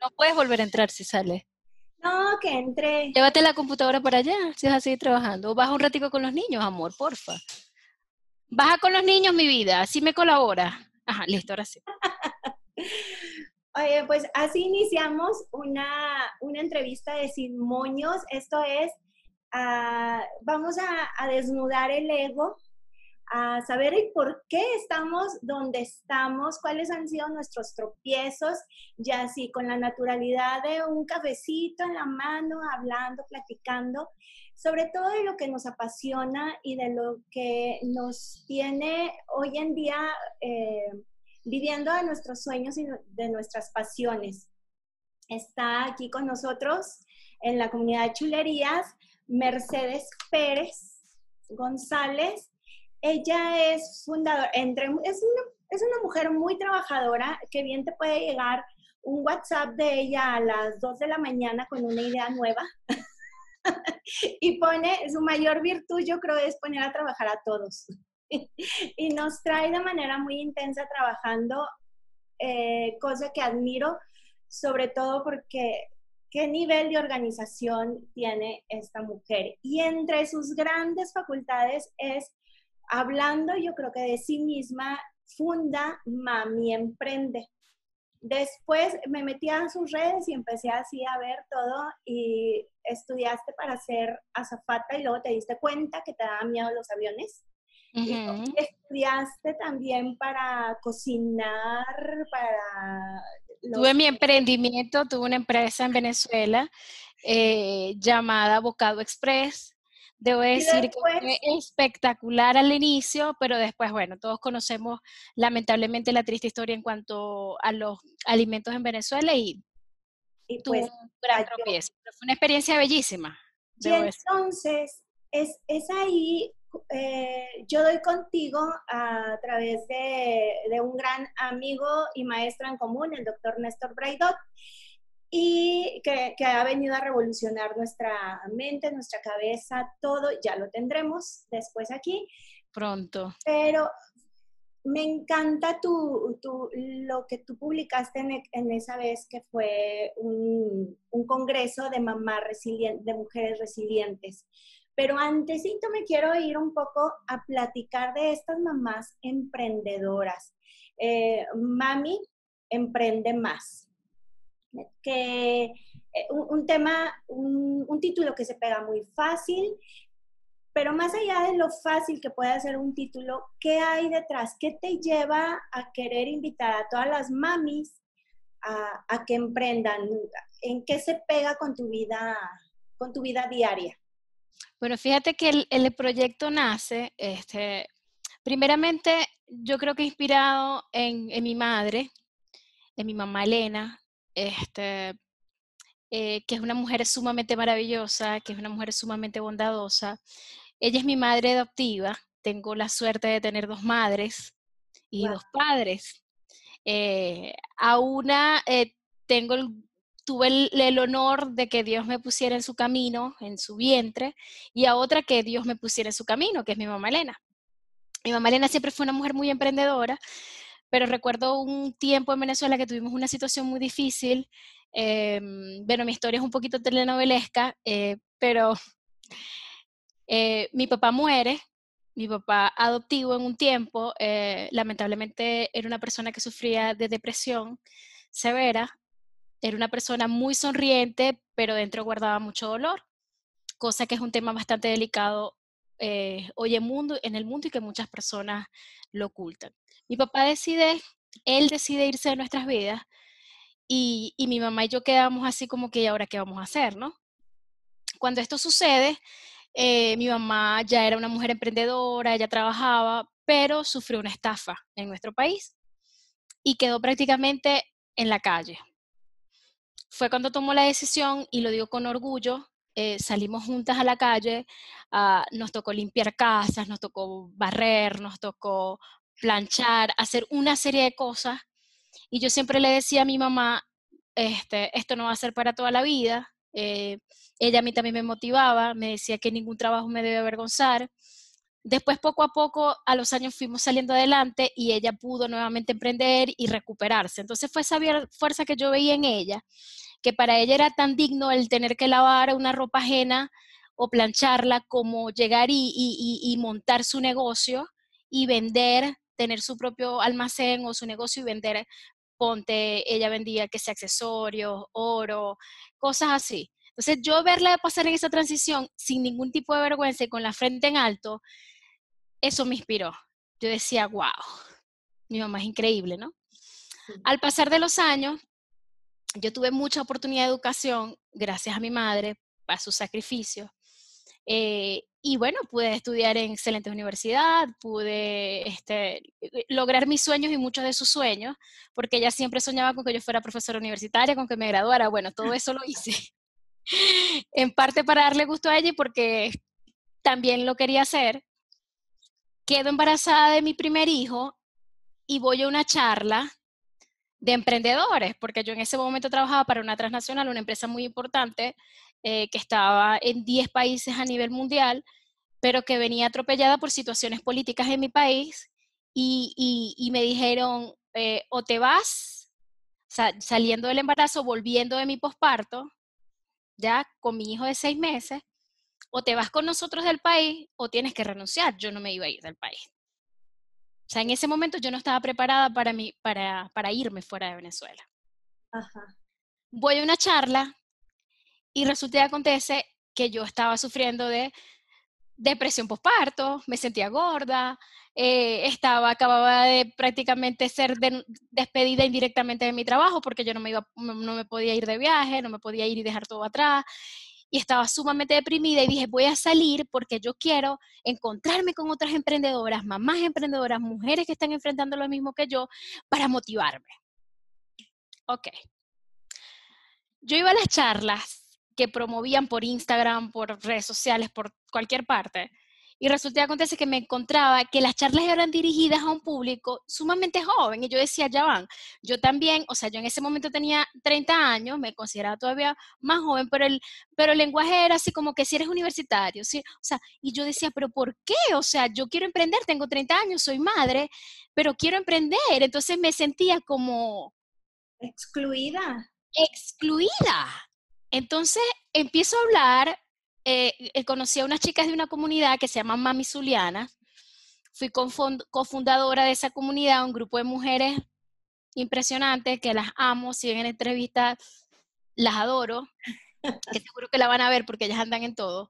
No puedes volver a entrar si sale. No, que entre. Llévate la computadora para allá, si vas a seguir trabajando. O baja un ratico con los niños, amor, porfa. Baja con los niños, mi vida, así me colabora. Ajá, listo, ahora sí. Oye, pues así iniciamos una, una entrevista de Sin Moños. Esto es, ah, vamos a, a desnudar el ego a saber el por qué estamos donde estamos, cuáles han sido nuestros tropiezos, ya así con la naturalidad de un cafecito en la mano, hablando, platicando, sobre todo de lo que nos apasiona y de lo que nos tiene hoy en día eh, viviendo de nuestros sueños y de nuestras pasiones. Está aquí con nosotros en la comunidad de chulerías Mercedes Pérez González ella es fundadora, entre, es, una, es una mujer muy trabajadora que bien te puede llegar un WhatsApp de ella a las 2 de la mañana con una idea nueva. y pone, su mayor virtud yo creo es poner a trabajar a todos. y nos trae de manera muy intensa trabajando, eh, cosa que admiro, sobre todo porque qué nivel de organización tiene esta mujer. Y entre sus grandes facultades es hablando yo creo que de sí misma, funda Mami Emprende. Después me metí a sus redes y empecé así a ver todo y estudiaste para ser azafata y luego te diste cuenta que te daban miedo los aviones. Estudiaste también para cocinar, para... Tuve mi emprendimiento, tuve una empresa en Venezuela eh, llamada Bocado Express Debo decir que fue espectacular al inicio, pero después, bueno, todos conocemos lamentablemente la triste historia en cuanto a los alimentos en Venezuela y, y tuvo pues, un gran tropiezo. Pero fue una experiencia bellísima. Y entonces, es, es ahí, eh, yo doy contigo a través de, de, un gran amigo y maestro en común, el doctor Néstor Braidot, y que, ha venido a revolucionar nuestra mente, nuestra cabeza, todo, ya lo tendremos después aquí. Pronto. Pero me encanta tu, lo que tú publicaste en, esa vez que fue un, congreso de mamás resilientes, de mujeres resilientes. Pero antesito me quiero ir un poco a platicar de estas mamás emprendedoras. Eh, mami emprende más que eh, un, tema, un, título que se pega muy fácil, pero más allá de lo fácil que puede ser un título, ¿qué hay detrás? ¿Qué te lleva a querer invitar a todas las mamis a, que emprendan? ¿En qué se pega con tu vida, con tu vida diaria? Bueno, fíjate que el, proyecto nace, este, primeramente, yo creo que inspirado en, en mi madre, en mi mamá Elena, este, eh, que es una mujer sumamente maravillosa, que es una mujer sumamente bondadosa. Ella es mi madre adoptiva, tengo la suerte de tener dos madres y dos padres. Eh, a una eh, tengo tuve el, honor de que Dios me pusiera en su camino, en su vientre, y a otra que Dios me pusiera en su camino, que es mi mamá Elena. Mi mamá Elena siempre fue una mujer muy emprendedora, pero recuerdo un tiempo en Venezuela que tuvimos una situación muy difícil. Em, bueno, mi historia es un poquito telenovelesca, eh, pero eh, mi papá muere, mi papá adoptivo en un tiempo, eh, lamentablemente era una persona que sufría de depresión severa, era una persona muy sonriente, pero dentro guardaba mucho dolor, cosa que es un tema bastante delicado hoy en, mundo, en el mundo y que muchas personas lo ocultan. Mi papá decide, él decide irse de nuestras vidas y, mi mamá y yo quedamos así como que, ¿y ahora qué vamos a hacer, no? Cuando esto sucede, eh, mi mamá ya era una mujer emprendedora, ella trabajaba, pero sufrió una estafa en nuestro país y quedó prácticamente en la calle. Fue cuando tomó la decisión, y lo digo con orgullo, eh, salimos juntas a la calle, ah, nos tocó limpiar casas, nos tocó barrer, nos tocó planchar, hacer una serie de cosas. Y yo siempre le decía a mi mamá, este, esto no va a ser para toda la vida, Eh, ella a mí también me motivaba, me decía que ningún trabajo me debe avergonzar. Después, poco a poco, a los años fuimos saliendo adelante y ella pudo nuevamente emprender y recuperarse. Entonces fue esa fuerza que yo veía en ella, que para ella era tan digno el tener que lavar una ropa ajena o plancharla como llegar y montar su negocio y vender, tener su propio almacén o su negocio y vender ponte, ella vendía que sea accesorios, oro, cosas así. Entonces yo verla pasar en esa transición sin ningún tipo de vergüenza y con la frente en alto, eso me inspiró. Yo decía, wow, mi mamá es increíble, ¿no? Al pasar de los años, yo tuve mucha oportunidad de educación gracias a mi madre, a su sacrificio. Eh, y bueno, pude estudiar en excelente universidad, pude este, eh, lograr mis sueños y muchos de sus sueños, porque ella siempre soñaba con que yo fuera profesora universitaria, con que me graduara. Bueno, todo eso lo hice. en parte para darle gusto a ella y porque también lo quería hacer. Quedo embarazada de mi primer hijo y voy a una charla de emprendedores, porque yo en ese momento trabajaba para una transnacional, una empresa muy importante, eh, que estaba en 10 países a nivel mundial, pero que venía atropellada por situaciones políticas en mi país y, me dijeron, eh, o te vas, saliendo del embarazo, volviendo de mi posparto, ya con mi hijo de seis meses, o te vas con nosotros del país o tienes que renunciar. Yo no me iba a ir del país. O sea, en ese momento yo no estaba preparada para, para, para irme fuera de Venezuela. Voy a una charla y resulta que acontece que yo estaba sufriendo de depresión postparto, me sentía gorda, eh, estaba, acababa de prácticamente ser despedida indirectamente de mi trabajo porque yo no me, iba, no me podía ir de viaje, no me podía ir y dejar todo atrás. Y estaba sumamente deprimida y dije, voy a salir porque yo quiero encontrarme con otras emprendedoras, mamás emprendedoras, mujeres que están enfrentando lo mismo que yo, para motivarme. Ok. Yo iba a las charlas que promovían por Instagram, por redes sociales, por cualquier parte. Y resulta que acontece que me encontraba que las charlas eran dirigidas a un público sumamente joven. Y yo decía, ya van, yo también, o sea, yo en ese momento tenía 30 años, me consideraba todavía más joven, pero el, pero el lenguaje era así como que si eres universitario, ¿sí? O sea, y yo decía, pero ¿por qué? O sea, yo quiero emprender, tengo 30 años, soy madre, pero quiero emprender. Entonces me sentía como... Excluida. Excluida. Entonces empiezo a hablar, eh, eh, conocí a unas chicas de una comunidad que se llama Mami Zuliana, fui cofundadora de esa comunidad, un grupo de mujeres impresionantes que las amo, si ven en entrevistas las adoro, que seguro que la van a ver porque ellas andan en todo.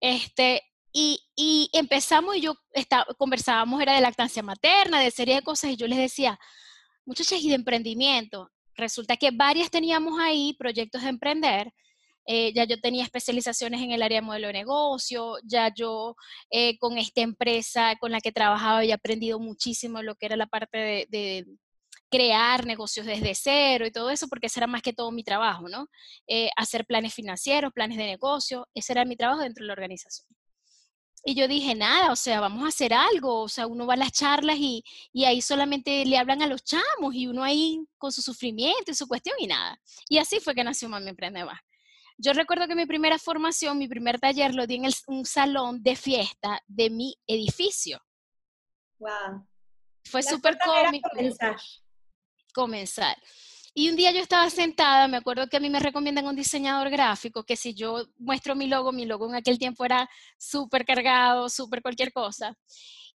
Este, y, empezamos y yo estaba, conversábamos, era de lactancia materna, de serie de cosas, y yo les decía, muchachas, y de emprendimiento. Resulta que varias teníamos ahí proyectos de emprender, eh, ya yo tenía especializaciones en el área de modelo de negocio, ya yo eh, con esta empresa con la que trabajaba había aprendido muchísimo lo que era la parte de, crear negocios desde cero y todo eso, porque ese era más que todo mi trabajo, ¿no? Eh, hacer planes financieros, planes de negocio, ese era mi trabajo dentro de la organización. Y yo dije, nada, o sea, vamos a hacer algo, o sea, uno va a las charlas y, y, ahí solamente le hablan a los chamos y uno ahí con su sufrimiento y su cuestión y nada. Y así fue que nació Mami Emprende Más. Yo recuerdo que mi primera formación, mi primer taller lo di en un salón de fiesta de mi edificio. Wow. Fue súper cómico. Comenzar. comenzar. Y un día yo estaba sentada, me acuerdo que a mí me recomiendan un diseñador gráfico, que si yo muestro mi logo, mi logo en aquel tiempo era súper cargado, súper cualquier cosa.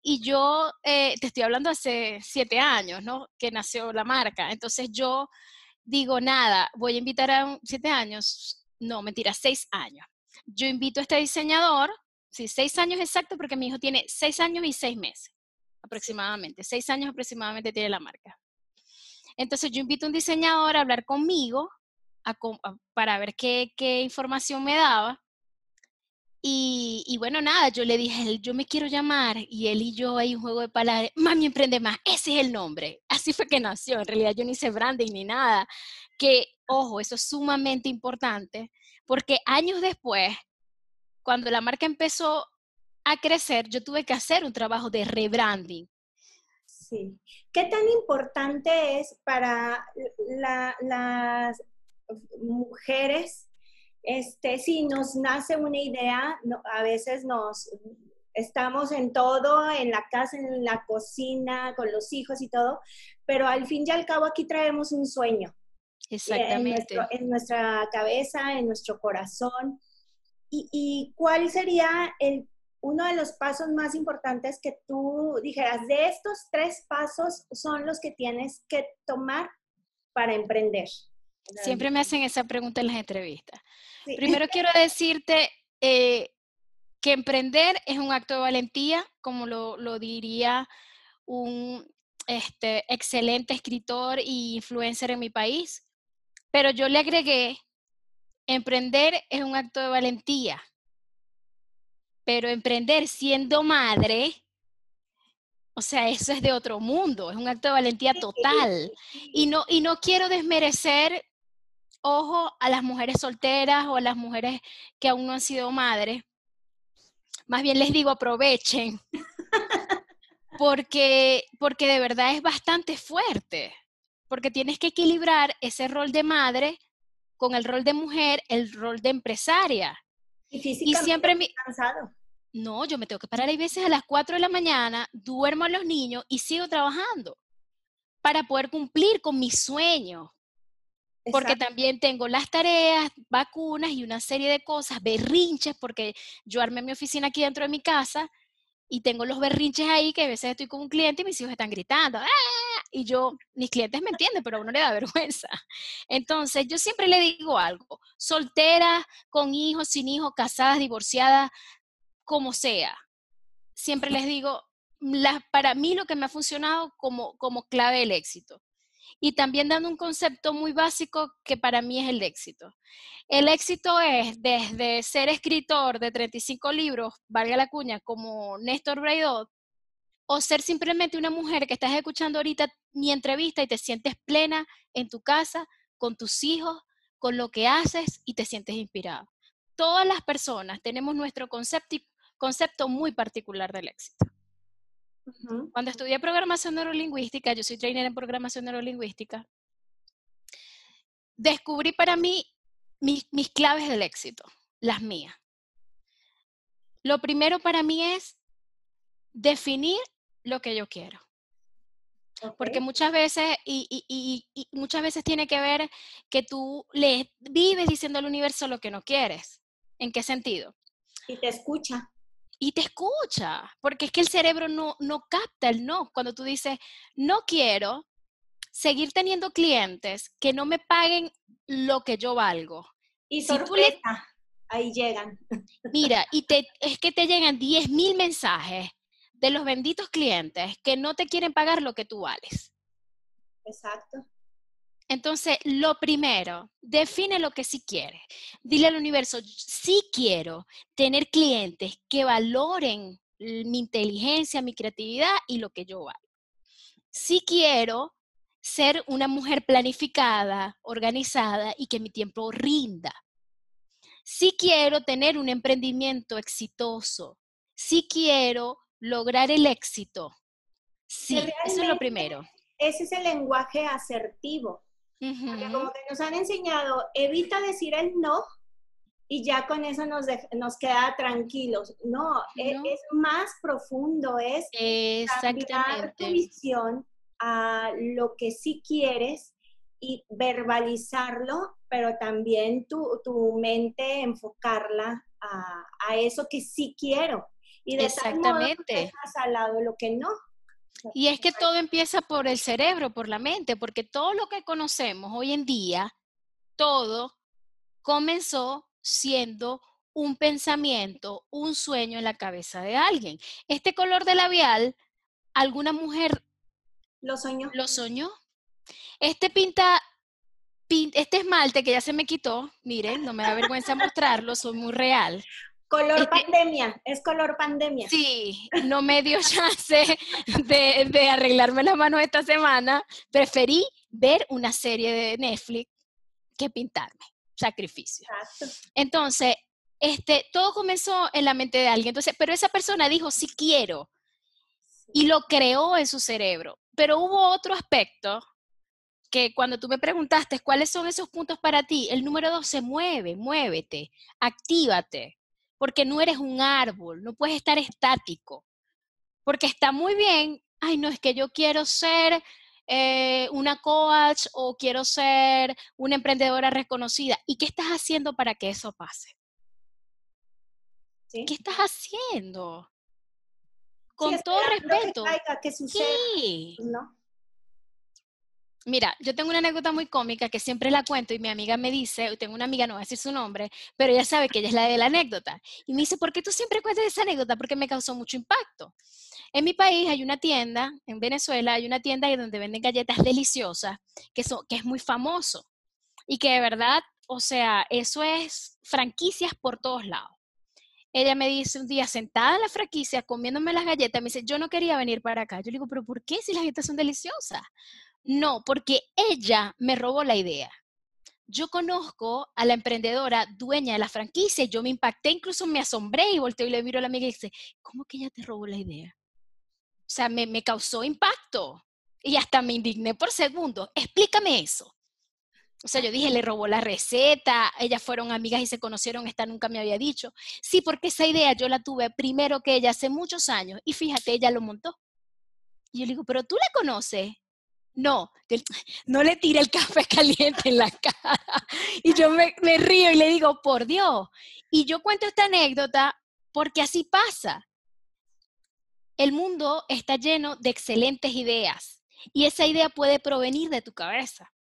Y yo, eh, te estoy hablando hace siete años, ¿no? Que nació la marca. Entonces yo digo, nada, voy a invitar a siete años no, mentira, seis años. Yo invito a este diseñador, sí, seis años exacto, porque mi hijo tiene seis años y seis meses, aproximadamente. Seis años aproximadamente tiene la marca. Entonces yo invito a un diseñador a hablar conmigo para ver qué, qué, información me daba. Y, y, bueno, nada, yo le dije, yo me quiero llamar y él y yo hay un juego de palabras, Mami Emprende Más, ese es el nombre. Así fue que nació, en realidad yo ni hice branding ni nada, que ojo, eso es sumamente importante, porque años después, cuando la marca empezó a crecer, yo tuve que hacer un trabajo de rebranding. Sí. ¿Qué tan importante es para las mujeres este, sí, nos nace una idea, a veces nos estamos en todo, en la casa, en la cocina, con los hijos y todo, pero al fin y al cabo aquí traemos un sueño. Exactamente. En, nuestra cabeza, en nuestro corazón. ¿Y, y cuál sería el uno de los pasos más importantes que tú dijeras, de estos tres pasos son los que tienes que tomar para emprender? Siempre me hacen esa pregunta en las entrevistas. Primero quiero decirte eh, que emprender es un acto de valentía, como lo, diría un este, excelente escritor y influencer en mi país, pero yo le agregué, emprender es un acto de valentía, pero emprender siendo madre, o sea, eso es de otro mundo, es un acto de valentía total. Y no, y no quiero desmerecer, ojo, a las mujeres solteras o a las mujeres que aún no han sido madres. Más bien les digo, aprovechen, porque, porque de verdad es bastante fuerte, porque tienes que equilibrar ese rol de madre con el rol de mujer, el rol de empresaria. Y, siempre me... cansado. No, yo me tengo que parar a veces a las 4 de la mañana, duermo a los niños y sigo trabajando para poder cumplir con mis sueños. Porque también tengo las tareas, vacunas y una serie de cosas, berrinches, porque yo armé mi oficina aquí dentro de mi casa y tengo los berrinches ahí que a veces estoy con un cliente y mis hijos están gritando. ¡Ah! Y yo, mis clientes me entienden, pero a uno le da vergüenza. Entonces, yo siempre le digo algo, soltera, con hijos, sin hijos, casadas, divorciadas, como sea. Siempre les digo, para mí lo que me ha funcionado como, como clave del éxito. Y también dando un concepto muy básico que para mí es el éxito. El éxito es desde ser escritor de 35 libros, valga la cuña, como Néstor Braidot, o ser simplemente una mujer que estás escuchando ahorita mi entrevista y te sientes plena en tu casa, con tus hijos, con lo que haces y te sientes inspirado. Todas las personas tenemos nuestro concepto, concepto muy particular del éxito. Cuando estudié programación neurolingüística, yo soy trainer en programación neurolingüística, descubrí para mí mis, mis claves del éxito, las mías. Lo primero para mí es definir lo que yo quiero. Porque muchas veces, y, y, y, muchas veces tiene que ver que tú le vives diciendo al universo lo que no quieres. ¿En qué sentido? Y te escucha y te escucha, porque es que el cerebro no, no capta el no. Cuando tú dices, no quiero seguir teniendo clientes que no me paguen lo que yo valgo. Y sorpresa, ahí llegan. Mira, y te, es que te llegan 10 mil mensajes de los benditos clientes que no te quieren pagar lo que tú vales. Exacto. Entonces, lo primero, define lo que sí quieres. Dile al universo, sí quiero tener clientes que valoren mi inteligencia, mi creatividad y lo que yo valgo. Sí quiero ser una mujer planificada, organizada y que mi tiempo rinda. Sí quiero tener un emprendimiento exitoso. Sí quiero lograr el éxito. Sí, eso es lo primero. Ese es el lenguaje asertivo porque como que nos han enseñado, evita decir el no y ya con eso nos, nos queda tranquilos. No, e, Es, más profundo, es cambiar tu visión a lo que sí quieres y verbalizarlo, pero también tu, tu mente enfocarla a, a, eso que sí quiero. Y de Exactamente. Tal modo al lado lo que no. Y es que todo empieza por el cerebro, por la mente, porque todo lo que conocemos hoy en día, todo comenzó siendo un pensamiento, un sueño en la cabeza de alguien. Este color de labial, alguna mujer lo soñó. Lo soñó. Este pinta, este esmalte que ya se me quitó, miren, no me da vergüenza mostrarlo, soy muy real. Color este pandemia, es color pandemia. Sí, no me dio chance de, de, arreglarme las manos esta semana. Preferí ver una serie de Netflix que pintarme. Sacrificio. Entonces, este, todo comenzó en la mente de alguien. Entonces, pero esa persona dijo, sí quiero. Y lo creó en su cerebro. Pero hubo otro aspecto que cuando tú me preguntaste cuáles son esos puntos para ti, el número dos se mueve, muévete, actívate, porque no eres un árbol, no puedes estar estático, porque está muy bien, ay, no, es que yo quiero ser eh, una coach o quiero ser una emprendedora reconocida. ¿Y qué estás haciendo para que eso pase? ¿Qué estás haciendo? Con todo respeto. Que, sí. ¿no? Mira, yo tengo una anécdota muy cómica que siempre la cuento y mi amiga me dice, tengo una amiga, no voy a decir su nombre, pero ella sabe que ella es la de la anécdota. Y me dice, ¿por qué tú siempre cuentas esa anécdota? Porque me causó mucho impacto. En mi país hay una tienda, en Venezuela hay una tienda donde venden galletas deliciosas, que, son, que es muy famoso. Y que de verdad, o sea, eso es franquicias por todos lados. Ella me dice un día, sentada en la franquicia, comiéndome las galletas, me dice, yo no quería venir para acá. Yo le digo, pero ¿por qué si las galletas son deliciosas? No, porque ella me robó la idea. Yo conozco a la emprendedora dueña de la franquicia, yo me impacté, incluso me asombré y volteo y le miro a la amiga y dice, ¿cómo que ella te robó la idea? O sea, me, me causó impacto y hasta me indigné por segundo. Explícame eso. O sea, yo dije, le robó la receta, ellas fueron amigas y se conocieron, esta nunca me había dicho. Sí, porque esa idea yo la tuve primero que ella hace muchos años y fíjate, ella lo montó. Y yo le digo, pero tú la conoces. No, no le tire el café caliente en la cara. Y yo me, río y le digo, por Dios. Y yo cuento esta anécdota porque así pasa. El mundo está lleno de excelentes ideas y esa idea puede provenir de tu cabeza.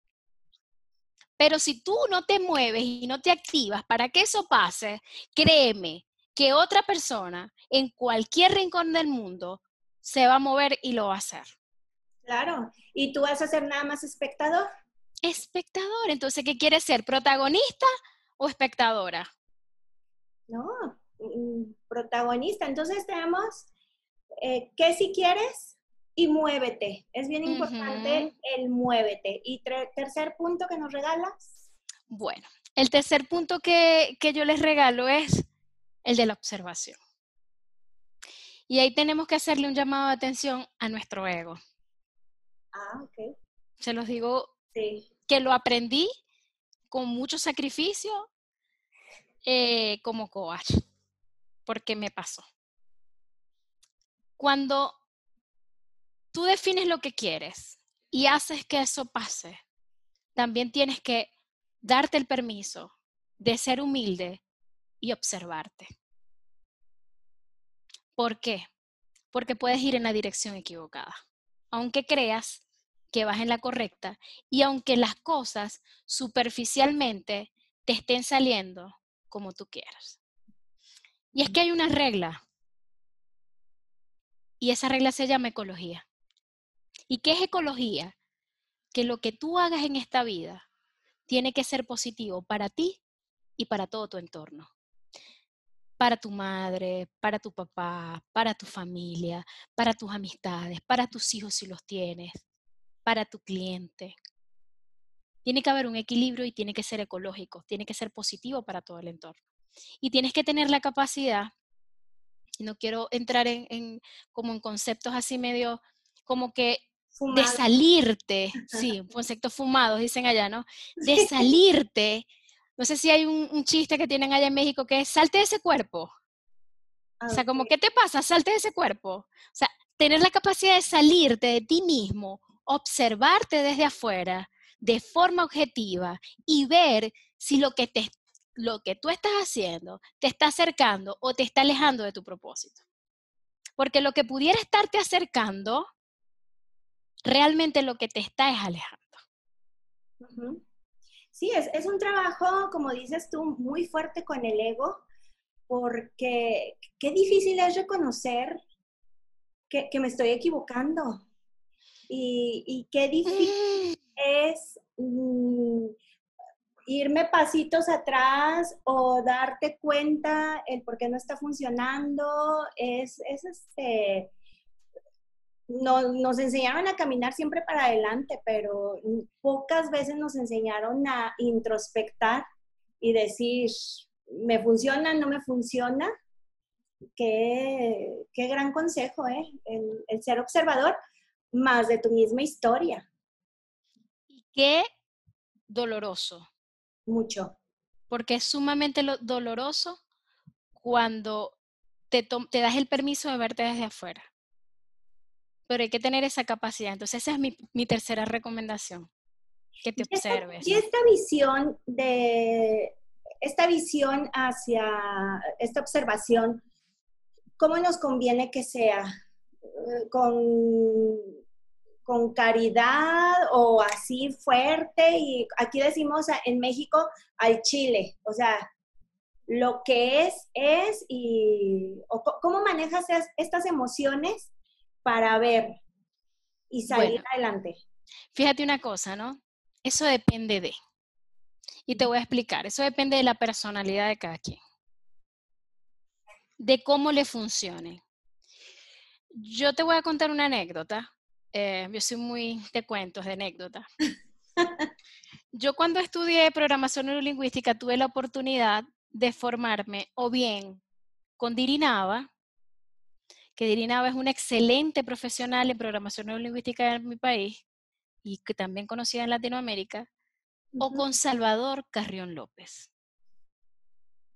Pero si tú no te mueves y no te activas para que eso pase, créeme que otra persona en cualquier rincón del mundo se va a mover y lo va a hacer. Claro. ¿Y tú vas a ser nada más espectador? Espectador. Entonces, ¿qué quieres ser? ¿Protagonista o espectadora? No, mm, protagonista. Entonces tenemos eh, ¿qué si quieres? Y muévete. Es bien importante el muévete. ¿Y tercer punto que nos regalas? Bueno, el tercer punto que, que yo les regalo es el de la observación. Y ahí tenemos que hacerle un llamado de atención a nuestro ego. Ah, ok. Se los digo que lo aprendí con mucho sacrificio eh, como coach, porque me pasó. Cuando tú defines lo que quieres y haces que eso pase, también tienes que darte el permiso de ser humilde y observarte. ¿Por qué? Porque puedes ir en la dirección equivocada. Aunque creas que vas en la correcta y aunque las cosas superficialmente te estén saliendo como tú quieras. Y es que hay una regla y esa regla se llama ecología. ¿Y qué es ecología? Que lo que tú hagas en esta vida tiene que ser positivo para ti y para todo tu entorno. Para tu madre, para tu papá, para tu familia, para tus amistades, para tus hijos si los tienes, para tu cliente. Tiene que haber un equilibrio y tiene que ser ecológico, tiene que ser positivo para todo el entorno. Y tienes que tener la capacidad, y no quiero entrar en, como en conceptos así medio, como que de salirte, sí, conceptos fumados, dicen allá, ¿no? De salirte, no sé si hay un, chiste que tienen allá en México que es, salte de ese cuerpo. o sea, como, ¿qué te pasa? Salte de ese cuerpo. O sea, tener la capacidad de salirte de ti mismo observarte desde afuera de forma objetiva y ver si lo que, te, lo que tú estás haciendo te está acercando o te está alejando de tu propósito. Porque lo que pudiera estarte acercando, realmente lo que te está es alejando. Sí, es, es un trabajo, como dices tú, muy fuerte con el ego, porque qué difícil es reconocer que, que me estoy equivocando, y, qué difícil es mm, irme pasitos atrás o darte cuenta el por qué no está funcionando, es, este, no, nos enseñaron a caminar siempre para adelante, pero pocas veces nos enseñaron a introspectar y decir, ¿me funciona, no me funciona? Qué, qué gran consejo, ¿eh? el ser observador más de tu misma historia. qué doloroso. Mucho. Porque es sumamente doloroso cuando te, te das el permiso de verte desde afuera. Pero hay que tener esa capacidad. Entonces, esa es mi, mi tercera recomendación, que te observes. Y esta visión de, esta visión hacia esta observación, ¿cómo nos conviene que sea? Eh, ¿Con, con caridad o así fuerte? Y aquí decimos en México al chile, o sea, lo que es, es y ¿cómo manejas estas emociones para ver y salir adelante? Fíjate una cosa, ¿no? Eso depende de. Y te voy a explicar, eso depende de la personalidad de cada quien, de cómo le funcione. Yo te voy a contar una anécdota. Eh, yo soy muy de cuentos, de anécdotas. yo cuando estudié programación neurolingüística tuve la oportunidad de formarme o bien con Dirinava, que Dirinava es una excelente profesional en programación neurolingüística en mi país y que también conocida en Latinoamérica, o con Salvador Carrión López.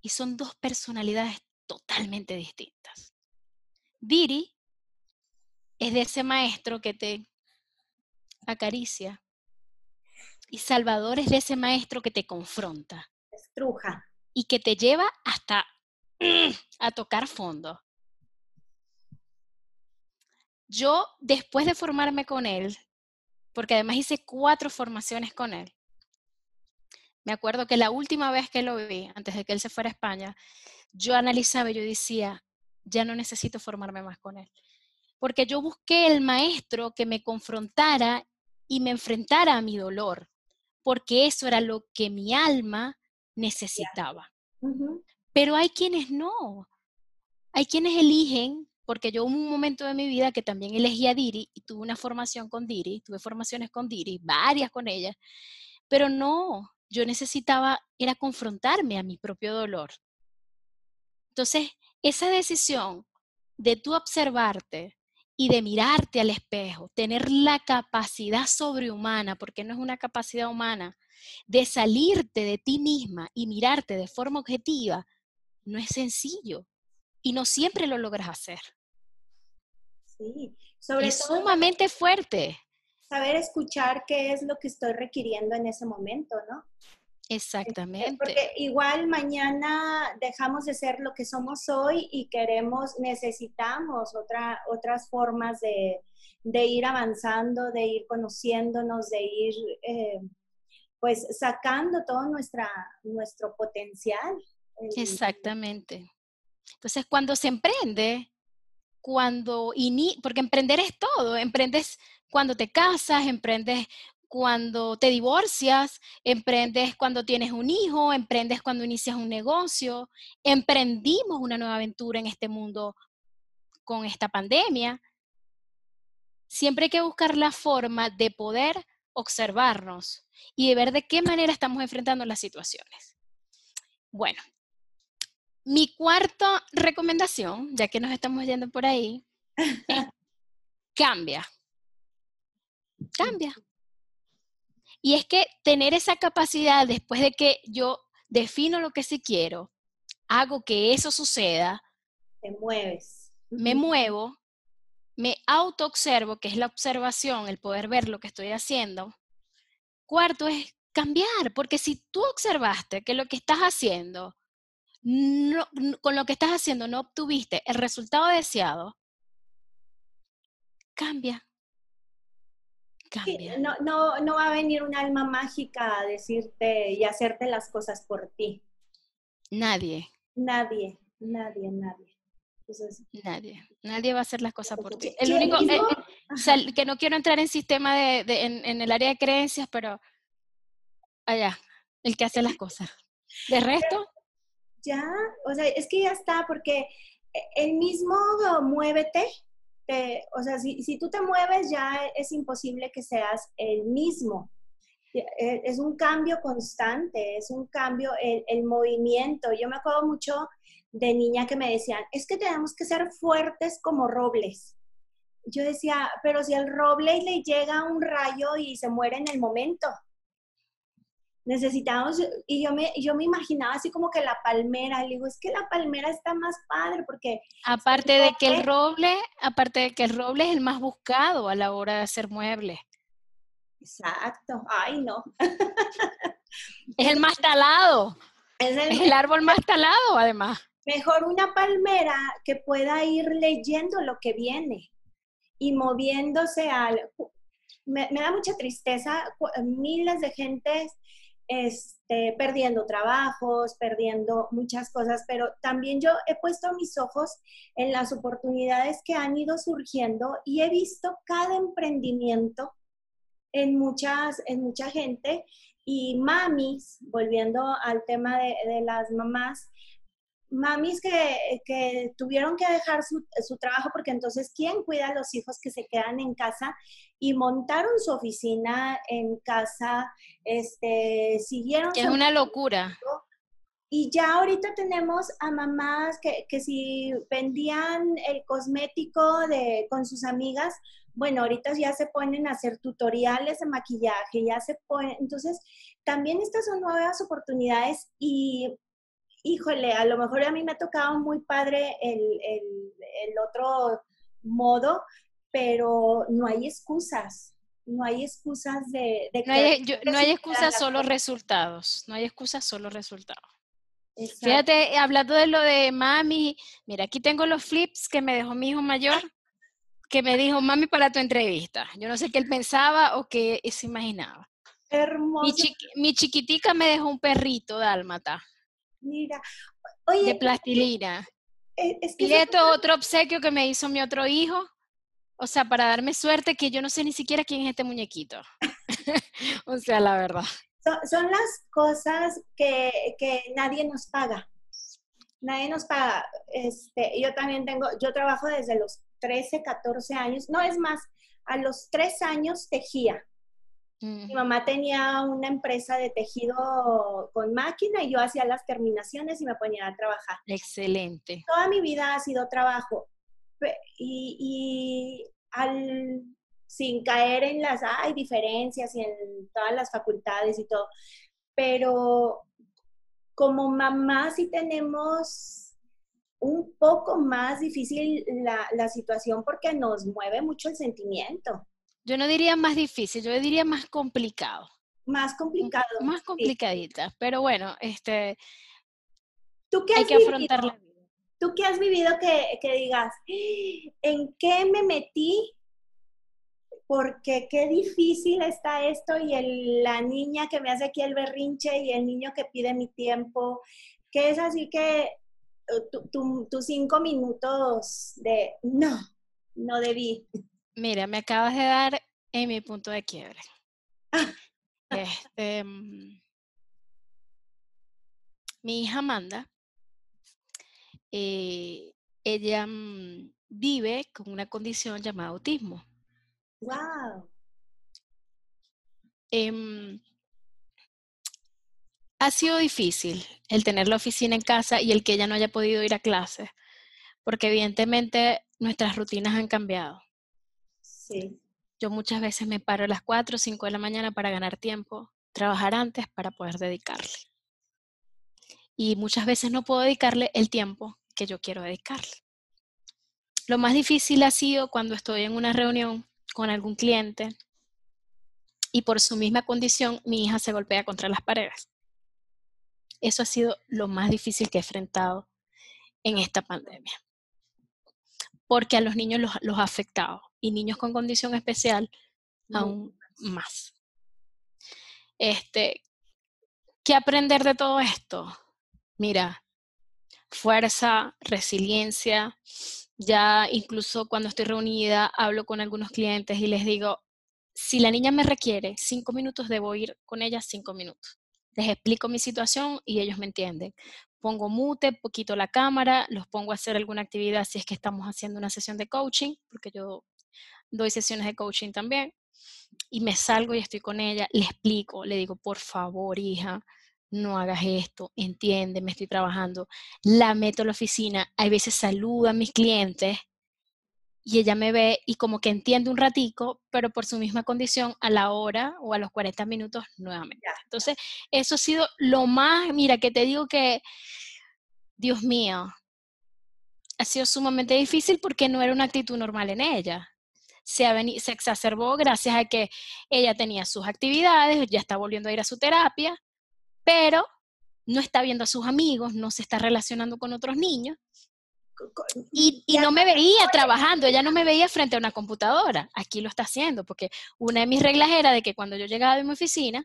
Y son dos personalidades totalmente distintas. Diri es de ese maestro que te acaricia y Salvador es de ese maestro que te confronta. Estruja. Y que te lleva hasta a tocar fondo. Yo, después de formarme con él, porque además hice cuatro formaciones con él, me acuerdo que la última vez que lo vi, antes de que él se fuera a España, yo analizaba y yo decía, ya no necesito formarme más con él. Porque yo busqué el maestro que me confrontara y me enfrentara a mi dolor, porque eso era lo que mi alma necesitaba. Pero hay quienes no. Hay quienes eligen, porque yo hubo un momento de mi vida que también elegí a Diri y tuve una formación con Diri, tuve formaciones con Diri, varias con ella, pero no, yo necesitaba era confrontarme a mi propio dolor. Entonces, esa decisión de tú observarte y de mirarte al espejo, tener la capacidad sobrehumana, porque no es una capacidad humana, de salirte de ti misma y mirarte de forma objetiva, no es sencillo y no siempre lo logras hacer. Sí, sobre es sumamente fuerte saber escuchar qué es lo que estoy requiriendo en ese momento, ¿no? Exactamente. Porque igual mañana dejamos de ser lo que somos hoy y queremos, necesitamos otra, otras formas de, ir avanzando, de ir conociéndonos, de ir eh, pues sacando todo nuestra, nuestro potencial. Exactamente. Entonces, cuando se emprende, cuando, porque emprender es todo, emprendes cuando te casas, emprendes cuando te divorcias, emprendes cuando tienes un hijo, emprendes cuando inicias un negocio, emprendimos una nueva aventura en este mundo con esta pandemia. Siempre hay que buscar la forma de poder observarnos y de ver de qué manera estamos enfrentando las situaciones. Bueno, mi cuarta recomendación, ya que nos estamos yendo por ahí, es cambia cambia. Y es que tener esa capacidad después de que yo defino lo que sí quiero, hago que eso suceda. Te mueves. Me muevo, me autoobservo, que es la observación, el poder ver lo que estoy haciendo. Cuarto es cambiar, porque si tú observaste que lo que estás haciendo, con lo que estás haciendo no obtuviste el resultado deseado, cambia no, no, no va a venir un alma mágica a decirte y hacerte las cosas por ti. Nadie. Nadie, nadie, nadie. nadie, nadie va a hacer las cosas por ti. El único, eh, que no quiero entrar en sistema de, en, el área de creencias, pero allá, el que hace las cosas. ¿De resto? Ya, o sea, es que ya está, porque el mismo muévete o sea, si, si tú te mueves ya es imposible que seas el mismo. E, es un cambio constante, es un cambio, el, el, movimiento. Yo me acuerdo mucho de niña que me decían, es que tenemos que ser fuertes como robles. Yo decía, pero si al roble le llega un rayo y se muere en el momento. Necesitábamos, y yo me, yo me imaginaba así como que la palmera, le digo, es que la palmera está más padre porque... Aparte de que el roble, aparte de que el roble es el más buscado a la hora de hacer muebles. Exacto, ay no. es el más talado. Es el, árbol más talado, además. Mejor una palmera que pueda ir leyendo lo que viene y moviéndose al... Me, me da mucha tristeza, miles de gentes este, perdiendo trabajos, perdiendo muchas cosas, pero también yo he puesto mis ojos en las oportunidades que han ido surgiendo y he visto cada emprendimiento en, muchas, en mucha gente y mamis, volviendo al tema de, de las mamás, mamis que, que, tuvieron que dejar su, su, trabajo porque entonces, ¿quién cuida a los hijos que se quedan en casa? Y montaron su oficina en casa, este, siguieron... Es una locura. Y ya ahorita tenemos a mamás que, que si vendían el cosmético de, con sus amigas, bueno, ahorita ya se ponen a hacer tutoriales de maquillaje, ya se ponen, entonces también estas son nuevas oportunidades y híjole, a lo mejor a mí me ha tocado muy padre el, otro modo, pero no hay excusas. No hay excusas de... no, hay, no hay excusas, solo resultados. No hay excusas, solo resultados. Fíjate, hablando de lo de mami, mira, aquí tengo los flips que me dejó mi hijo mayor, que me dijo, mami, para tu entrevista. Yo no sé qué él pensaba o qué se imaginaba. Hermoso. Mi, mi chiquitica me dejó un perrito dálmata. Mira, oye. De plastilina. Eh, y esto otro obsequio que me hizo mi otro hijo. O sea, para darme suerte que yo no sé ni siquiera quién es este muñequito. o sea, la verdad. Son, las cosas que, que, nadie nos paga. Nadie nos paga. Este, yo también tengo, yo trabajo desde los 13, 14 años. No es más, a los 3 años tejía. Mi mamá tenía una empresa de tejido con máquina y yo hacía las terminaciones y me ponía a trabajar. Excelente. Toda mi vida ha sido trabajo. Y, al, sin caer en las hay diferencias y en todas las facultades y todo. Pero como mamá sí tenemos un poco más difícil la, la situación porque nos mueve mucho el sentimiento. Yo no diría más difícil, yo diría más complicado. Más complicado. Más complicadita, pero bueno, este, ¿Tú qué has hay que afrontar la vida. ¿Tú qué has vivido que, que digas, ¿en qué me metí? Porque qué difícil está esto y el, la niña que me hace aquí el berrinche y el niño que pide mi tiempo, que es así que tus cinco minutos de no, no debí. Mira, me acabas de dar en mi punto de quiebre. Este, mm, mi hija Amanda, eh, ella mm, vive con una condición llamada autismo. ¡Wow! Em, ha sido difícil el tener la oficina en casa y el que ella no haya podido ir a clases, porque evidentemente nuestras rutinas han cambiado. Yo muchas veces me paro a las 4 o 5 de la mañana para ganar tiempo, trabajar antes para poder dedicarle. Y muchas veces no puedo dedicarle el tiempo que yo quiero dedicarle. Lo más difícil ha sido cuando estoy en una reunión con algún cliente y por su misma condición mi hija se golpea contra las paredes. Eso ha sido lo más difícil que he enfrentado en esta pandemia. Porque a los niños los, los ha afectado y niños con condición especial aún más. Este, ¿Qué aprender de todo esto? Mira, fuerza, resiliencia. Ya incluso cuando estoy reunida hablo con algunos clientes y les digo, si la niña me requiere cinco minutos, debo ir con ella cinco minutos. Les explico mi situación y ellos me entienden. Pongo mute, poquito la cámara, los pongo a hacer alguna actividad si es que estamos haciendo una sesión de coaching, porque yo doy sesiones de coaching también, y me salgo y estoy con ella, le explico, le digo, por favor, hija, no hagas esto, entiende, me estoy trabajando, la meto a la oficina, hay veces saludo a mis clientes y ella me ve y como que entiende un ratico, pero por su misma condición a la hora o a los 40 minutos nuevamente. Entonces, eso ha sido lo más, mira, que te digo que, Dios mío, ha sido sumamente difícil porque no era una actitud normal en ella. Se, se exacerbó gracias a que ella tenía sus actividades, ya está volviendo a ir a su terapia, pero no está viendo a sus amigos, no se está relacionando con otros niños y, no me veía trabajando, ella no me veía frente a una computadora. Aquí lo está haciendo, porque una de mis reglas era de que cuando yo llegaba de mi oficina,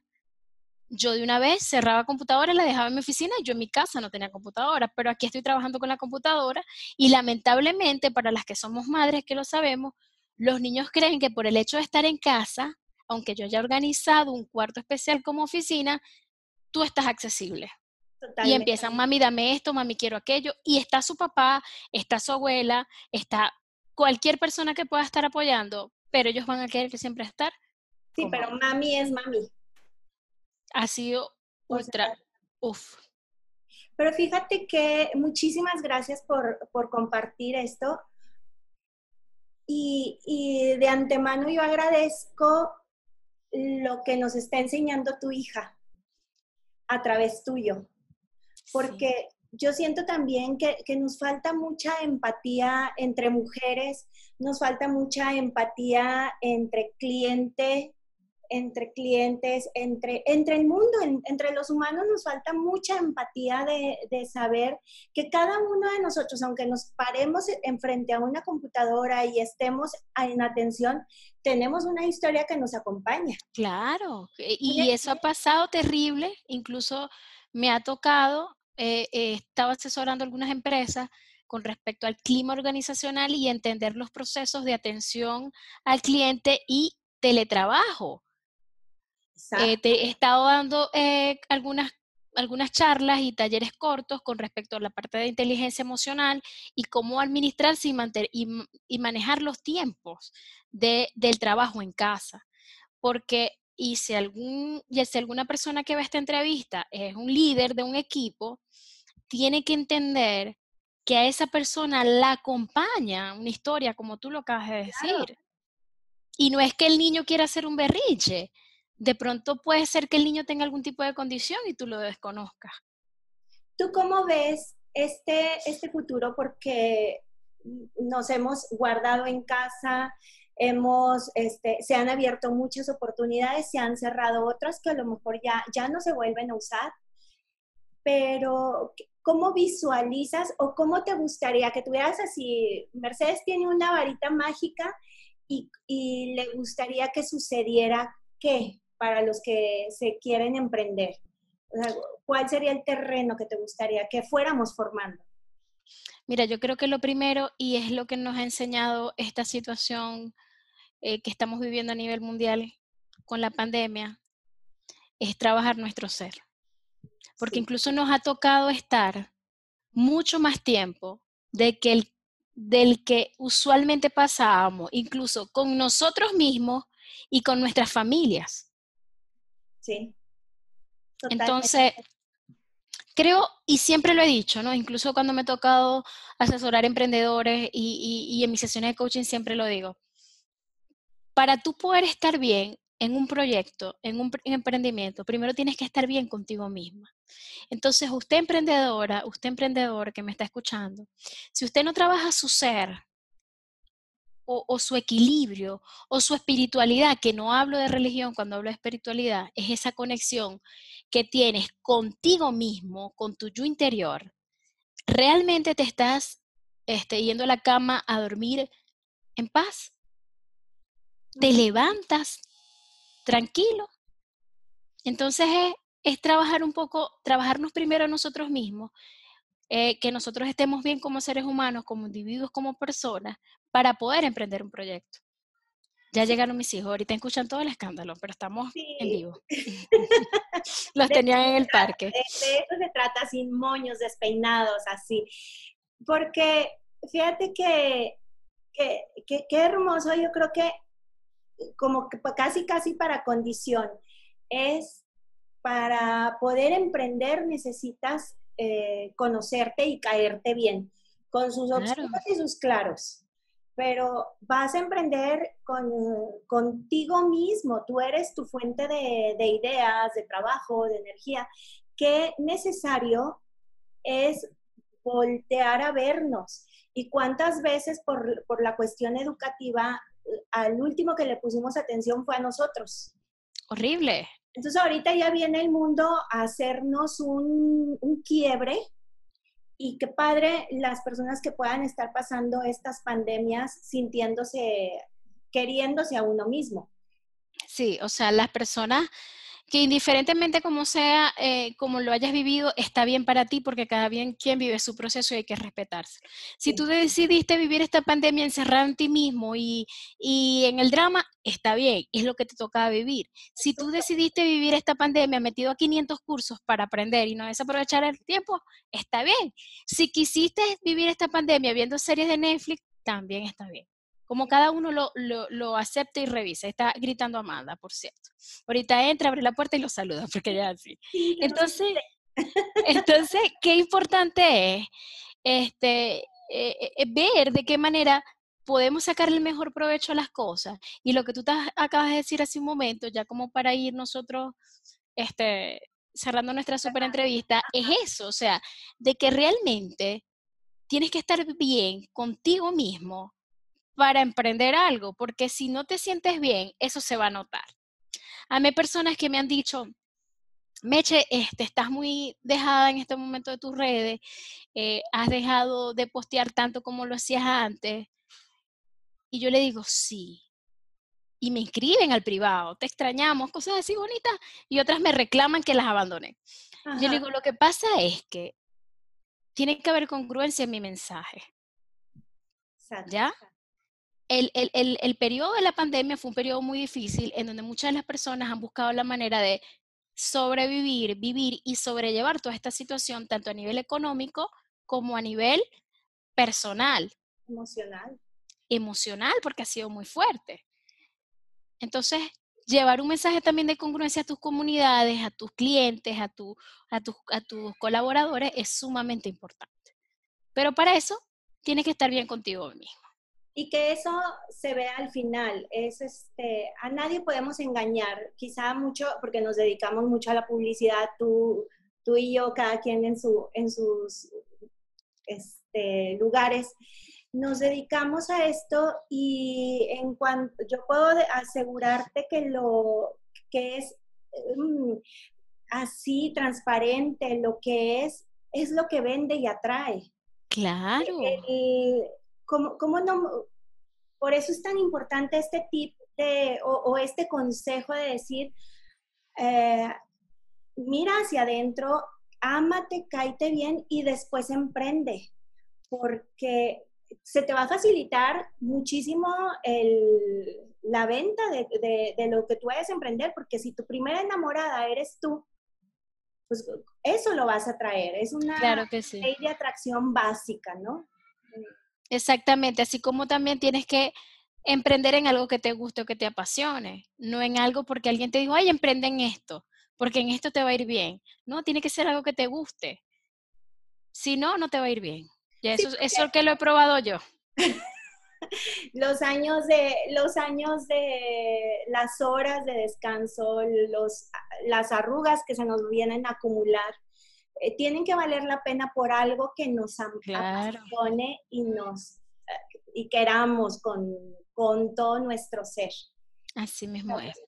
yo de una vez cerraba computadora, la dejaba en mi oficina y yo en mi casa no tenía computadora, pero aquí estoy trabajando con la computadora y lamentablemente para las que somos madres que lo sabemos, los niños creen que por el hecho de estar en casa, aunque yo haya organizado un cuarto especial como oficina, tú estás accesible. Y empiezan, mami, dame esto, mami, quiero aquello. Y está su papá, está su abuela, está cualquier persona que pueda estar apoyando, pero ellos van a querer que siempre estar. Sí, pero mami es mami. Ha sido ultra, uff. Pero fíjate que muchísimas gracias por, por compartir esto. Y, y de antemano yo agradezco lo que nos está enseñando tu hija a través tuyo porque yo siento también que, nos falta mucha empatía entre mujeres, nos falta mucha empatía entre cliente, entre clientes, entre, entre el mundo, entre los humanos nos falta mucha empatía de, de, saber que cada uno de nosotros, aunque nos paremos enfrente a una computadora y estemos en atención, tenemos una historia que nos acompaña. Claro, y eso ha pasado terrible, incluso me ha tocado, eh, eh, estaba asesorando algunas empresas con respecto al clima organizacional y entender los procesos de atención al cliente y teletrabajo. Eh, te he estado dando algunas, algunas charlas y talleres cortos con respecto a la parte de inteligencia emocional y cómo administrarse y, y, manejar los tiempos de, del trabajo en casa. Porque y si, algún, y si alguna persona que ve esta entrevista es un líder de un equipo, tiene que entender que a esa persona la acompaña una historia, como tú lo acabas de decir. Y no es que el niño quiera hacer un berriche. De pronto puede ser que el niño tenga algún tipo de condición y tú lo desconozcas. ¿Tú cómo ves este, este futuro? Porque nos hemos guardado en casa, hemos, este, se han abierto muchas oportunidades, se han cerrado otras que a lo mejor ya, ya no se vuelven a usar, pero ¿cómo visualizas o cómo te gustaría que tuvieras así? Mercedes tiene una varita mágica y, y le gustaría que sucediera qué para los que se quieren emprender. ¿Cuál sería el terreno que te gustaría que fuéramos formando? Mira, yo creo que lo primero, y es lo que nos ha enseñado esta situación eh, que estamos viviendo a nivel mundial con la pandemia, es trabajar nuestro ser. Porque incluso nos ha tocado estar mucho más tiempo de que el, del que usualmente pasábamos, incluso con nosotros mismos y con nuestras familias. Sí. Entonces, creo, y siempre lo he dicho, ¿no? Incluso cuando me he tocado asesorar emprendedores y, y en mis sesiones de coaching siempre lo digo para tú poder estar bien en un proyecto, en un emprendimiento, primero tienes que estar bien contigo misma. Entonces, usted emprendedora, usted emprendedor que me está escuchando, si usted no trabaja su ser o, su equilibrio o su espiritualidad, que no hablo de religión cuando hablo de espiritualidad, es esa conexión que tienes contigo mismo, con tu yo interior, realmente te estás este, yendo a la cama a dormir en paz te levantas tranquilo. Entonces es, trabajar un poco, trabajarnos primero nosotros mismos, eh, que nosotros estemos bien como seres humanos, como individuos, como personas, para poder emprender un proyecto. Ya llegaron mis hijos, ahorita escuchan todo el escándalo, pero estamos en vivo. Los tenían en el parque. De, eso se trata, sin moños, despeinados, así. Porque fíjate que, qué hermoso, yo creo que como que casi, casi para condición. Es para poder emprender necesitas eh, conocerte y caerte bien, con sus obstáculos y sus claros. Pero vas a emprender con, contigo mismo, tú eres tu fuente de, de ideas, de trabajo, de energía. Qué necesario es voltear a vernos. Y cuántas veces por, por, la cuestión educativa, al último que le pusimos atención fue a nosotros. Horrible. Entonces ahorita ya viene el mundo a hacernos un, un quiebre y qué padre las personas que puedan estar pasando estas pandemias sintiéndose, queriéndose a uno mismo. Sí, o sea, las personas que indiferentemente como sea, eh, como lo hayas vivido, está bien para ti porque cada bien quien vive su proceso y hay que respetarse. Si tú decidiste vivir esta pandemia encerrado en ti mismo y, y, en el drama, está bien, es lo que te tocaba vivir. Si tú decidiste vivir esta pandemia metido a 500 cursos para aprender y no desaprovechar el tiempo, está bien. Si quisiste vivir esta pandemia viendo series de Netflix, también está bien como cada uno lo, lo, lo, acepta y revisa. Está gritando Amanda, por cierto. Ahorita entra, abre la puerta y lo saluda, porque ya así. Entonces, entonces, qué importante es este, eh, eh, ver de qué manera podemos sacar el mejor provecho a las cosas. Y lo que tú acabas de decir hace un momento, ya como para ir nosotros este, cerrando nuestra super entrevista, es eso, o sea, de que realmente tienes que estar bien contigo mismo para emprender algo, porque si no te sientes bien, eso se va a notar. A mí personas que me han dicho, Meche, este, estás muy dejada en este momento de tus redes, eh, has dejado de postear tanto como lo hacías antes. Y yo le digo, sí. Y me inscriben al privado, te extrañamos, cosas así bonitas, y otras me reclaman que las abandoné. Yo le digo, lo que pasa es que tiene que haber congruencia en mi mensaje. ¿Ya? El, el, el, periodo de la pandemia fue un periodo muy difícil en donde muchas de las personas han buscado la manera de sobrevivir, vivir y sobrellevar toda esta situación, tanto a nivel económico como a nivel personal. Emocional. Emocional, porque ha sido muy fuerte. Entonces, llevar un mensaje también de congruencia a tus comunidades, a tus clientes, a, tu, a, tus, a tus colaboradores es sumamente importante. Pero para eso, tienes que estar bien contigo mismo y que eso se vea al final. Es este, a nadie podemos engañar, quizá mucho, porque nos dedicamos mucho a la publicidad, tú, tú y yo, cada quien en, su, en sus este, lugares. Nos dedicamos a esto y en cuanto yo puedo asegurarte que lo que es mm, así transparente, lo que es, es lo que vende y atrae. Claro. ¿Cómo, no? Por eso es tan importante este tip de, o, este consejo de decir, eh, mira hacia adentro, ámate, cáete bien y después emprende, porque se te va a facilitar muchísimo el, la venta de, de, lo que tú vayas a emprender, porque si tu primera enamorada eres tú, pues eso lo vas a traer. Es una claro que sí. ley de atracción básica, ¿no? Exactamente, así como también tienes que emprender en algo que te guste o que te apasione, no en algo porque alguien te dijo, ay, emprende en esto, porque en esto te va a ir bien. No, tiene que ser algo que te guste. Si no, no te va a ir bien. Eso, es eso que lo he probado yo. los años de los años de las horas de descanso, los, las arrugas que se nos vienen a acumular, eh, tienen que valer la pena por algo que nos apasione y nos eh, y queramos con, con, todo nuestro ser. Así mismo es.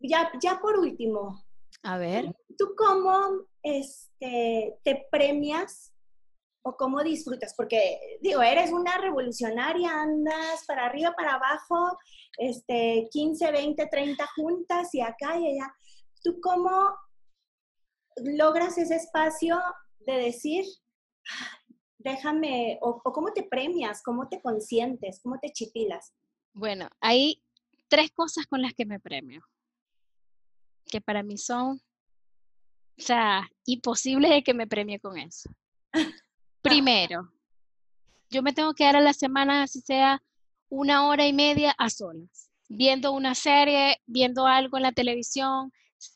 Ya, ya por último. A ver. ¿Tú cómo este, te premias o cómo disfrutas? Porque, digo, eres una revolucionaria, andas para arriba, para abajo, este, 15, 20, 30 juntas y acá y allá. ¿Tú cómo logras ese espacio de decir, déjame, o, cómo te premias, cómo te consientes, cómo te chipilas? Bueno, hay tres cosas con las que me premio, que para mí son, o sea, imposible de que me premie con eso. Primero, yo me tengo que dar a la semana, así sea una hora y media a solas, viendo una serie, viendo algo en la televisión,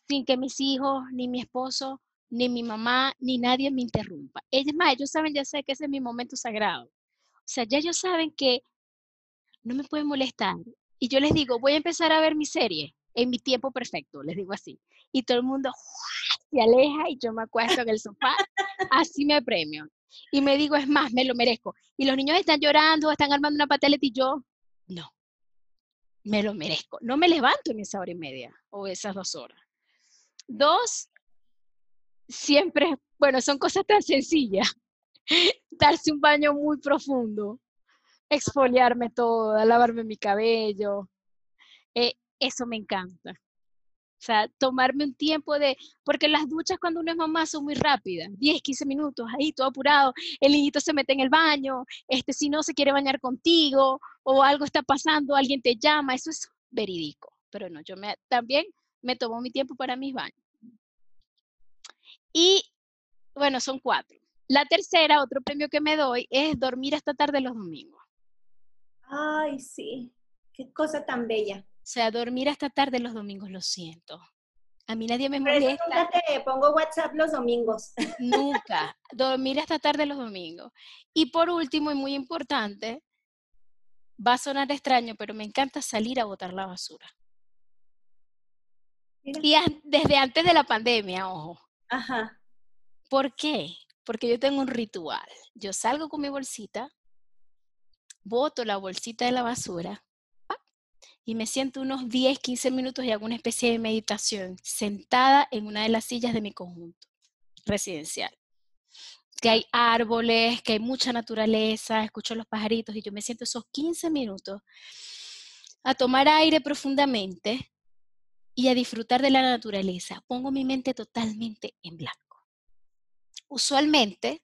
sin que mis hijos, ni mi esposo, ni mi mamá, ni nadie me interrumpa. Ellos más, ellos saben, ya sé que ese es mi momento sagrado. O sea, ya ellos saben que no me pueden molestar. Y yo les digo, voy a empezar a ver mi serie en mi tiempo perfecto, les digo así. Y todo el mundo se aleja y yo me acuesto en el sofá, así me premio. Y me digo, es más, me lo merezco. Y los niños están llorando, están armando una pateleta y yo, no, me lo merezco. No me levanto en esa hora y media o esas dos horas. Dos, siempre, bueno, son cosas tan sencillas. Darse un baño muy profundo, exfoliarme toda, lavarme mi cabello. Eh, eso me encanta. O sea, tomarme un tiempo de, porque las duchas cuando uno es mamá son muy rápidas, 10, 15 minutos, ahí todo apurado, el niñito se mete en el baño, este, si no se quiere bañar contigo o algo está pasando, alguien te llama, eso es verídico, pero no, yo me, también me tomo mi tiempo para mis baños. Y bueno, son cuatro. La tercera, otro premio que me doy, es dormir hasta tarde los domingos. Ay, sí, qué cosa tan bella. O sea, dormir hasta tarde los domingos, lo siento. A mí nadie me molesta. nunca te pongo WhatsApp los domingos. Nunca. Dormir hasta tarde los domingos. Y por último, y muy importante, va a sonar extraño, pero me encanta salir a botar la basura. Y desde antes de la pandemia, ojo. Ajá. ¿Por qué? Porque yo tengo un ritual. Yo salgo con mi bolsita, boto la bolsita de la basura y me siento unos 10, 15 minutos y hago una especie de meditación sentada en una de las sillas de mi conjunto residencial. Que hay árboles, que hay mucha naturaleza, escucho los pajaritos y yo me siento esos 15 minutos a tomar aire profundamente y a disfrutar de la naturaleza. Pongo mi mente totalmente en blanco. Usualmente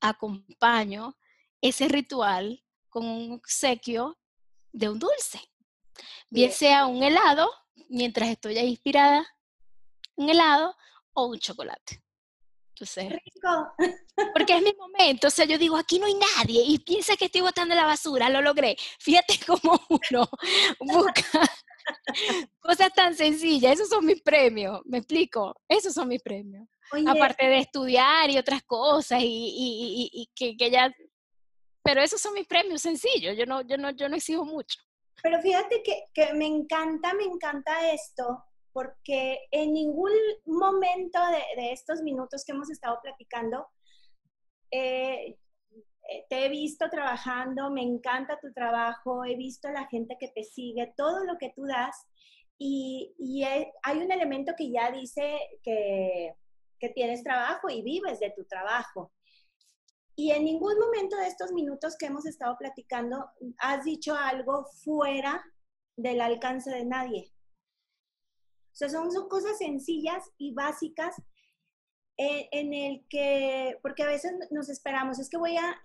acompaño ese ritual con un obsequio de un dulce. Bien sea un helado, mientras estoy ahí inspirada, un helado o un chocolate. Entonces, Rico. porque es mi momento, o sea, yo digo, aquí no hay nadie y piensa que estoy botando la basura, lo logré. Fíjate cómo uno busca cosas tan sencillas, esos son mis premios, me explico, esos son mis premios. Aparte de estudiar y otras cosas y, y, que, que, ya, pero esos son mis premios sencillos, yo no, yo no, yo no exijo mucho. Pero fíjate que, que, me encanta, me encanta esto, porque en ningún momento de, de estos minutos que hemos estado platicando, eh, te he visto trabajando, me encanta tu trabajo, he visto la gente que te sigue, todo lo que tú das, y, y hay un elemento que ya dice que, que tienes trabajo y vives de tu trabajo. Y en ningún momento de estos minutos que hemos estado platicando has dicho algo fuera del alcance de nadie. O sea, son, son cosas sencillas y básicas en, el que, porque a veces nos esperamos, es que voy a,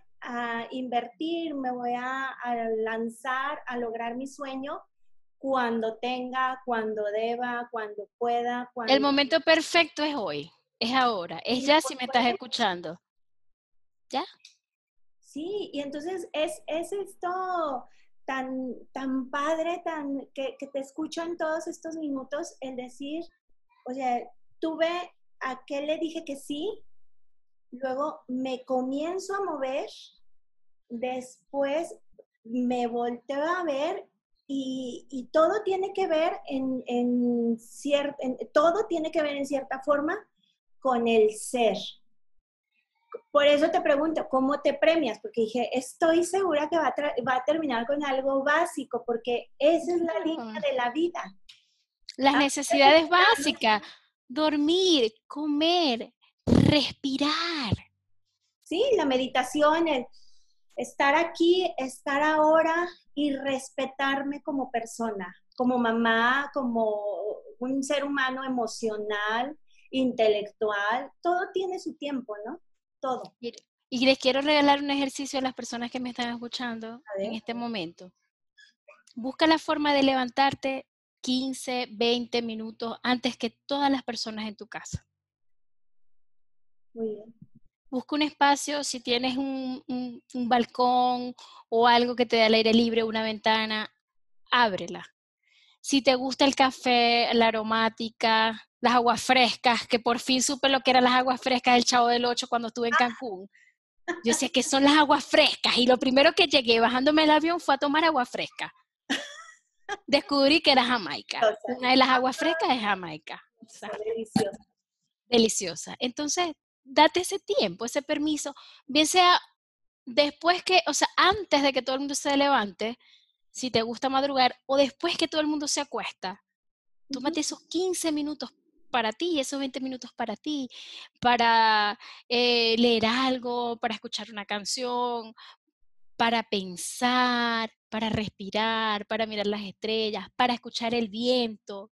invertir, me voy a, a, lanzar a lograr mi sueño cuando tenga, cuando deba, cuando pueda. Cuando... El momento perfecto es hoy, es ahora, es ya si me estás escuchando. ¿Ya? Sí, y entonces es, es esto tan, tan padre, tan, que, que te escucho en todos estos minutos, el decir, o sea, tuve a qué le dije que sí, luego me comienzo a mover, después me volteo a ver y, y todo tiene que ver en, en, en, todo tiene que ver en cierta forma con el ser. Por eso te pregunto, ¿cómo te premias? Porque dije, estoy segura que va a, va a terminar con algo básico, porque esa es la línea de la vida. Las necesidades básicas, dormir, comer, respirar. Sí, la meditación, el estar aquí, estar ahora y respetarme como persona, como mamá, como un ser humano emocional, intelectual, todo tiene su tiempo, ¿no? todo. Y les quiero regalar un ejercicio a las personas que me están escuchando en este momento. Busca la forma de levantarte 15, 20 minutos antes que todas las personas en tu casa. Muy bien. Busca un espacio, si tienes un, un balcón o algo que te dé el aire libre, una ventana, ábrela. Si te gusta el café, la aromática, las aguas frescas, que por fin supe lo que eran las aguas frescas del Chavo del Ocho cuando estuve en Cancún. Yo decía que son las aguas frescas y lo primero que llegué bajándome el avión fue a tomar agua fresca. Descubrí que era Jamaica. Una de las aguas frescas es Jamaica. deliciosa. Deliciosa. Entonces, date ese tiempo, ese permiso, bien sea después que, o sea, antes de que todo el mundo se levante, si te gusta madrugar, o después que todo el mundo se acuesta, tómate esos 15 minutos para ti, esos 20 minutos para ti, para eh, leer algo, para escuchar una canción, para pensar, para respirar, para mirar las estrellas, para escuchar el viento.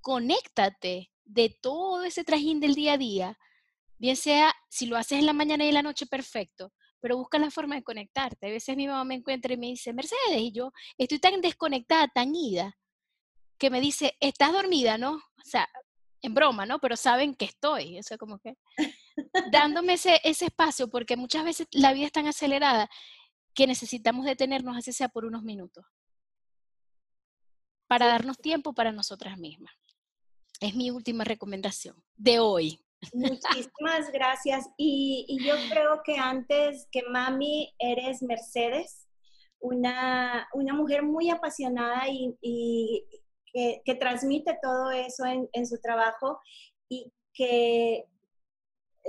Conéctate de todo ese trajín del día a día, bien sea si lo haces en la mañana y en la noche, perfecto, pero busca la forma de conectarte. A veces mi mamá me encuentra y me dice, Mercedes, y yo estoy tan desconectada, tan ida, que me dice, estás dormida, ¿no? O sea, en broma, ¿no? Pero saben que estoy, o sea, como que dándome ese, ese espacio, porque muchas veces la vida es tan acelerada que necesitamos detenernos, así sea por unos minutos, para darnos tiempo para nosotras mismas. Es mi última recomendación de hoy. Muchísimas gracias. Y, yo creo que antes que mami, eres Mercedes, una, una mujer muy apasionada y, que, transmite todo eso en, su trabajo y que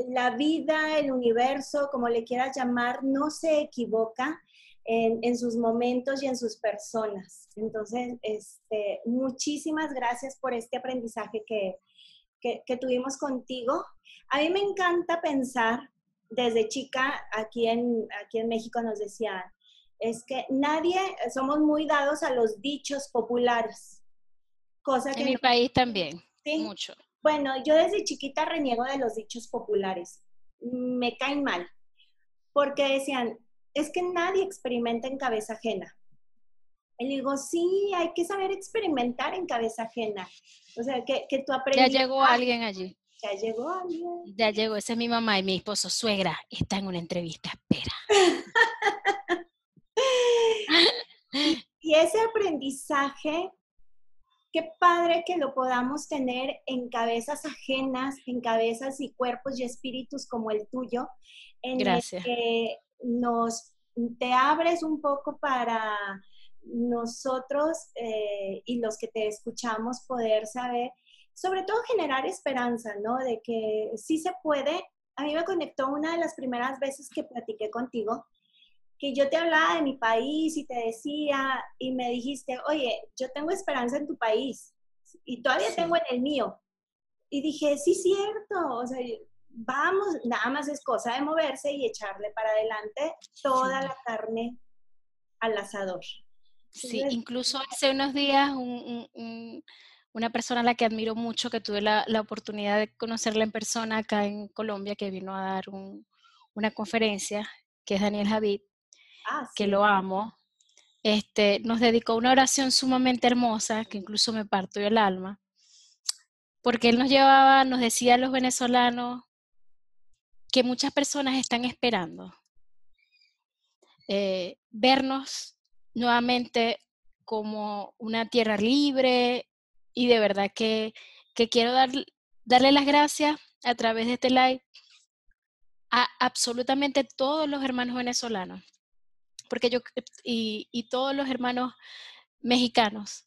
la vida, el universo, como le quieras llamar, no se equivoca en, en, sus momentos y en sus personas. Entonces, este, muchísimas gracias por este aprendizaje que, que, tuvimos contigo. A mí me encanta pensar, desde chica, aquí en, aquí en México nos decían, es que nadie, somos muy dados a los dichos populares. Cosa que en mi país también, ¿sí? mucho. Bueno, yo desde chiquita reniego de los dichos populares. Me caen mal. Porque decían, es que nadie experimenta en cabeza ajena. Y digo, sí, hay que saber experimentar en cabeza ajena. O sea, que, que tú aprendas. Ya llegó alguien allí. Ya llegó alguien. Ya llegó, esa es mi mamá y mi esposo, suegra, está en una entrevista, espera. y ese aprendizaje, qué padre que lo podamos tener en cabezas ajenas, en cabezas y cuerpos y espíritus como el tuyo, en Gracias. que nos te abres un poco para nosotros eh, y los que te escuchamos poder saber, sobre todo generar esperanza, ¿no? De que sí se puede. A mí me conectó una de las primeras veces que platiqué contigo, que yo te hablaba de mi país y te decía, y me dijiste, oye, yo tengo esperanza en tu país y todavía tengo en el mío. Y dije, sí, cierto, o sea, vamos, nada más es cosa de moverse y echarle para adelante toda la carne al asador. Sí, incluso hace unos días una persona a la que admiro mucho, que tuve la, oportunidad de conocerla en persona acá en Colombia, que vino a dar una conferencia, que es Daniel Javid, ah, que lo amo, este, nos dedicó una oración sumamente hermosa, que incluso me partió el alma, porque él nos llevaba, nos decía a los venezolanos que muchas personas están esperando eh, vernos nuevamente como una tierra libre y de verdad que, quiero dar, darle las gracias a través de este live a absolutamente todos los hermanos venezolanos, porque yo y, y todos los hermanos mexicanos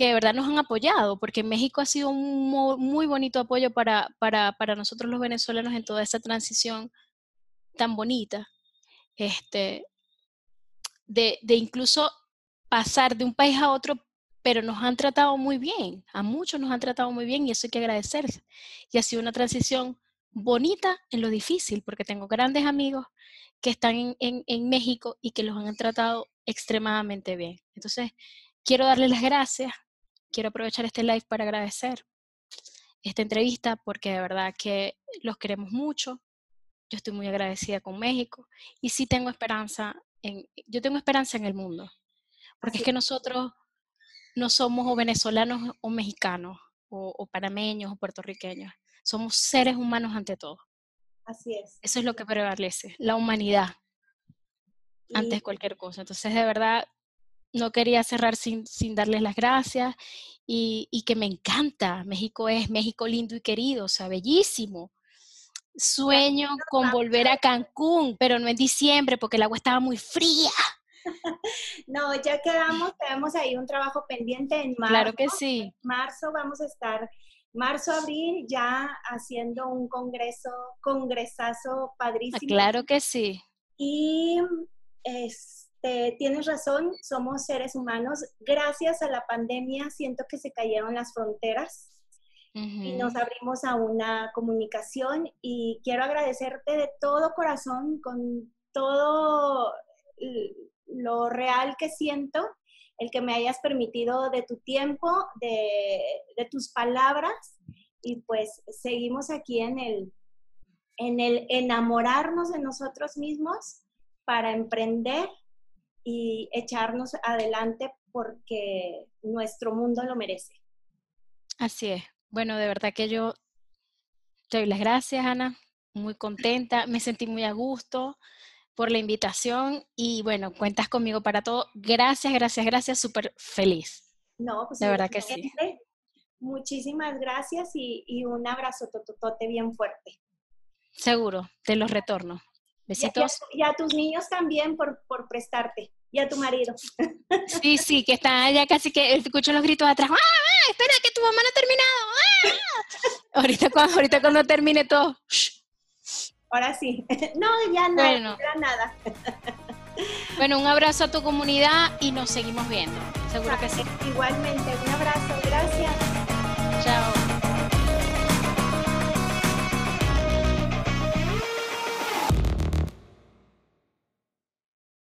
que de verdad nos han apoyado, porque México ha sido un muy bonito apoyo para, para, para nosotros los venezolanos en toda esta transición tan bonita. Este, de, incluso pasar de un país a otro, pero nos han tratado muy bien, a muchos nos han tratado muy bien y eso hay que agradecerse. Y ha sido una transición bonita en lo difícil, porque tengo grandes amigos que están en, México y que los han tratado extremadamente bien. Entonces, quiero darles las gracias, quiero aprovechar este live para agradecer esta entrevista, porque de verdad que los queremos mucho. Yo estoy muy agradecida con México y sí tengo esperanza yo tengo esperanza en el mundo, porque es que nosotros no somos o venezolanos o mexicanos, o, panameños o puertorriqueños, somos seres humanos ante todo. Así es. Eso es lo que prevalece, la humanidad, antes de cualquier cosa. Entonces, de verdad, no quería cerrar sin, sin darles las gracias y, y, que me encanta. México es México lindo y querido, o sea, bellísimo. Sueño con volver a Cancún, pero no en diciembre porque el agua estaba muy fría. No, ya quedamos, tenemos ahí un trabajo pendiente en marzo. Claro que sí. marzo vamos a estar, marzo, abril, ya haciendo un congreso, congresazo Ah, padrísimo. claro que sí. Y este, tienes razón, somos seres humanos. Gracias a la pandemia siento que se cayeron las fronteras y nos abrimos a una comunicación y quiero agradecerte de todo corazón, con todo lo real que siento, el que me hayas permitido de tu tiempo, de, de tus palabras y pues seguimos aquí en el, en el enamorarnos de nosotros mismos para emprender y echarnos adelante porque nuestro mundo lo merece. Así es. Bueno, de verdad que yo te doy las gracias, Ana. Muy contenta, me sentí muy a gusto por la invitación y bueno, cuentas conmigo para todo. Gracias, gracias, gracias, súper feliz. No, pues De verdad que sí. Muchísimas gracias y, y un abrazo tototote bien fuerte. Seguro, te los retorno. A, y a- Besitos. y a tus niños también por, por prestarte. Y a tu marido. Sí, sí, que está ya casi que escucho los gritos atrás. ¡Ah, ah, espera, que tu mamá no ha terminado! ¡Ah! Ahorita, cuando, ahorita cuando termine todo. Ahora sí. No, ya nada, Bueno. ya nada. Bueno, un abrazo a tu comunidad y nos seguimos viendo. Seguro que sí. Igualmente, un abrazo. Gracias.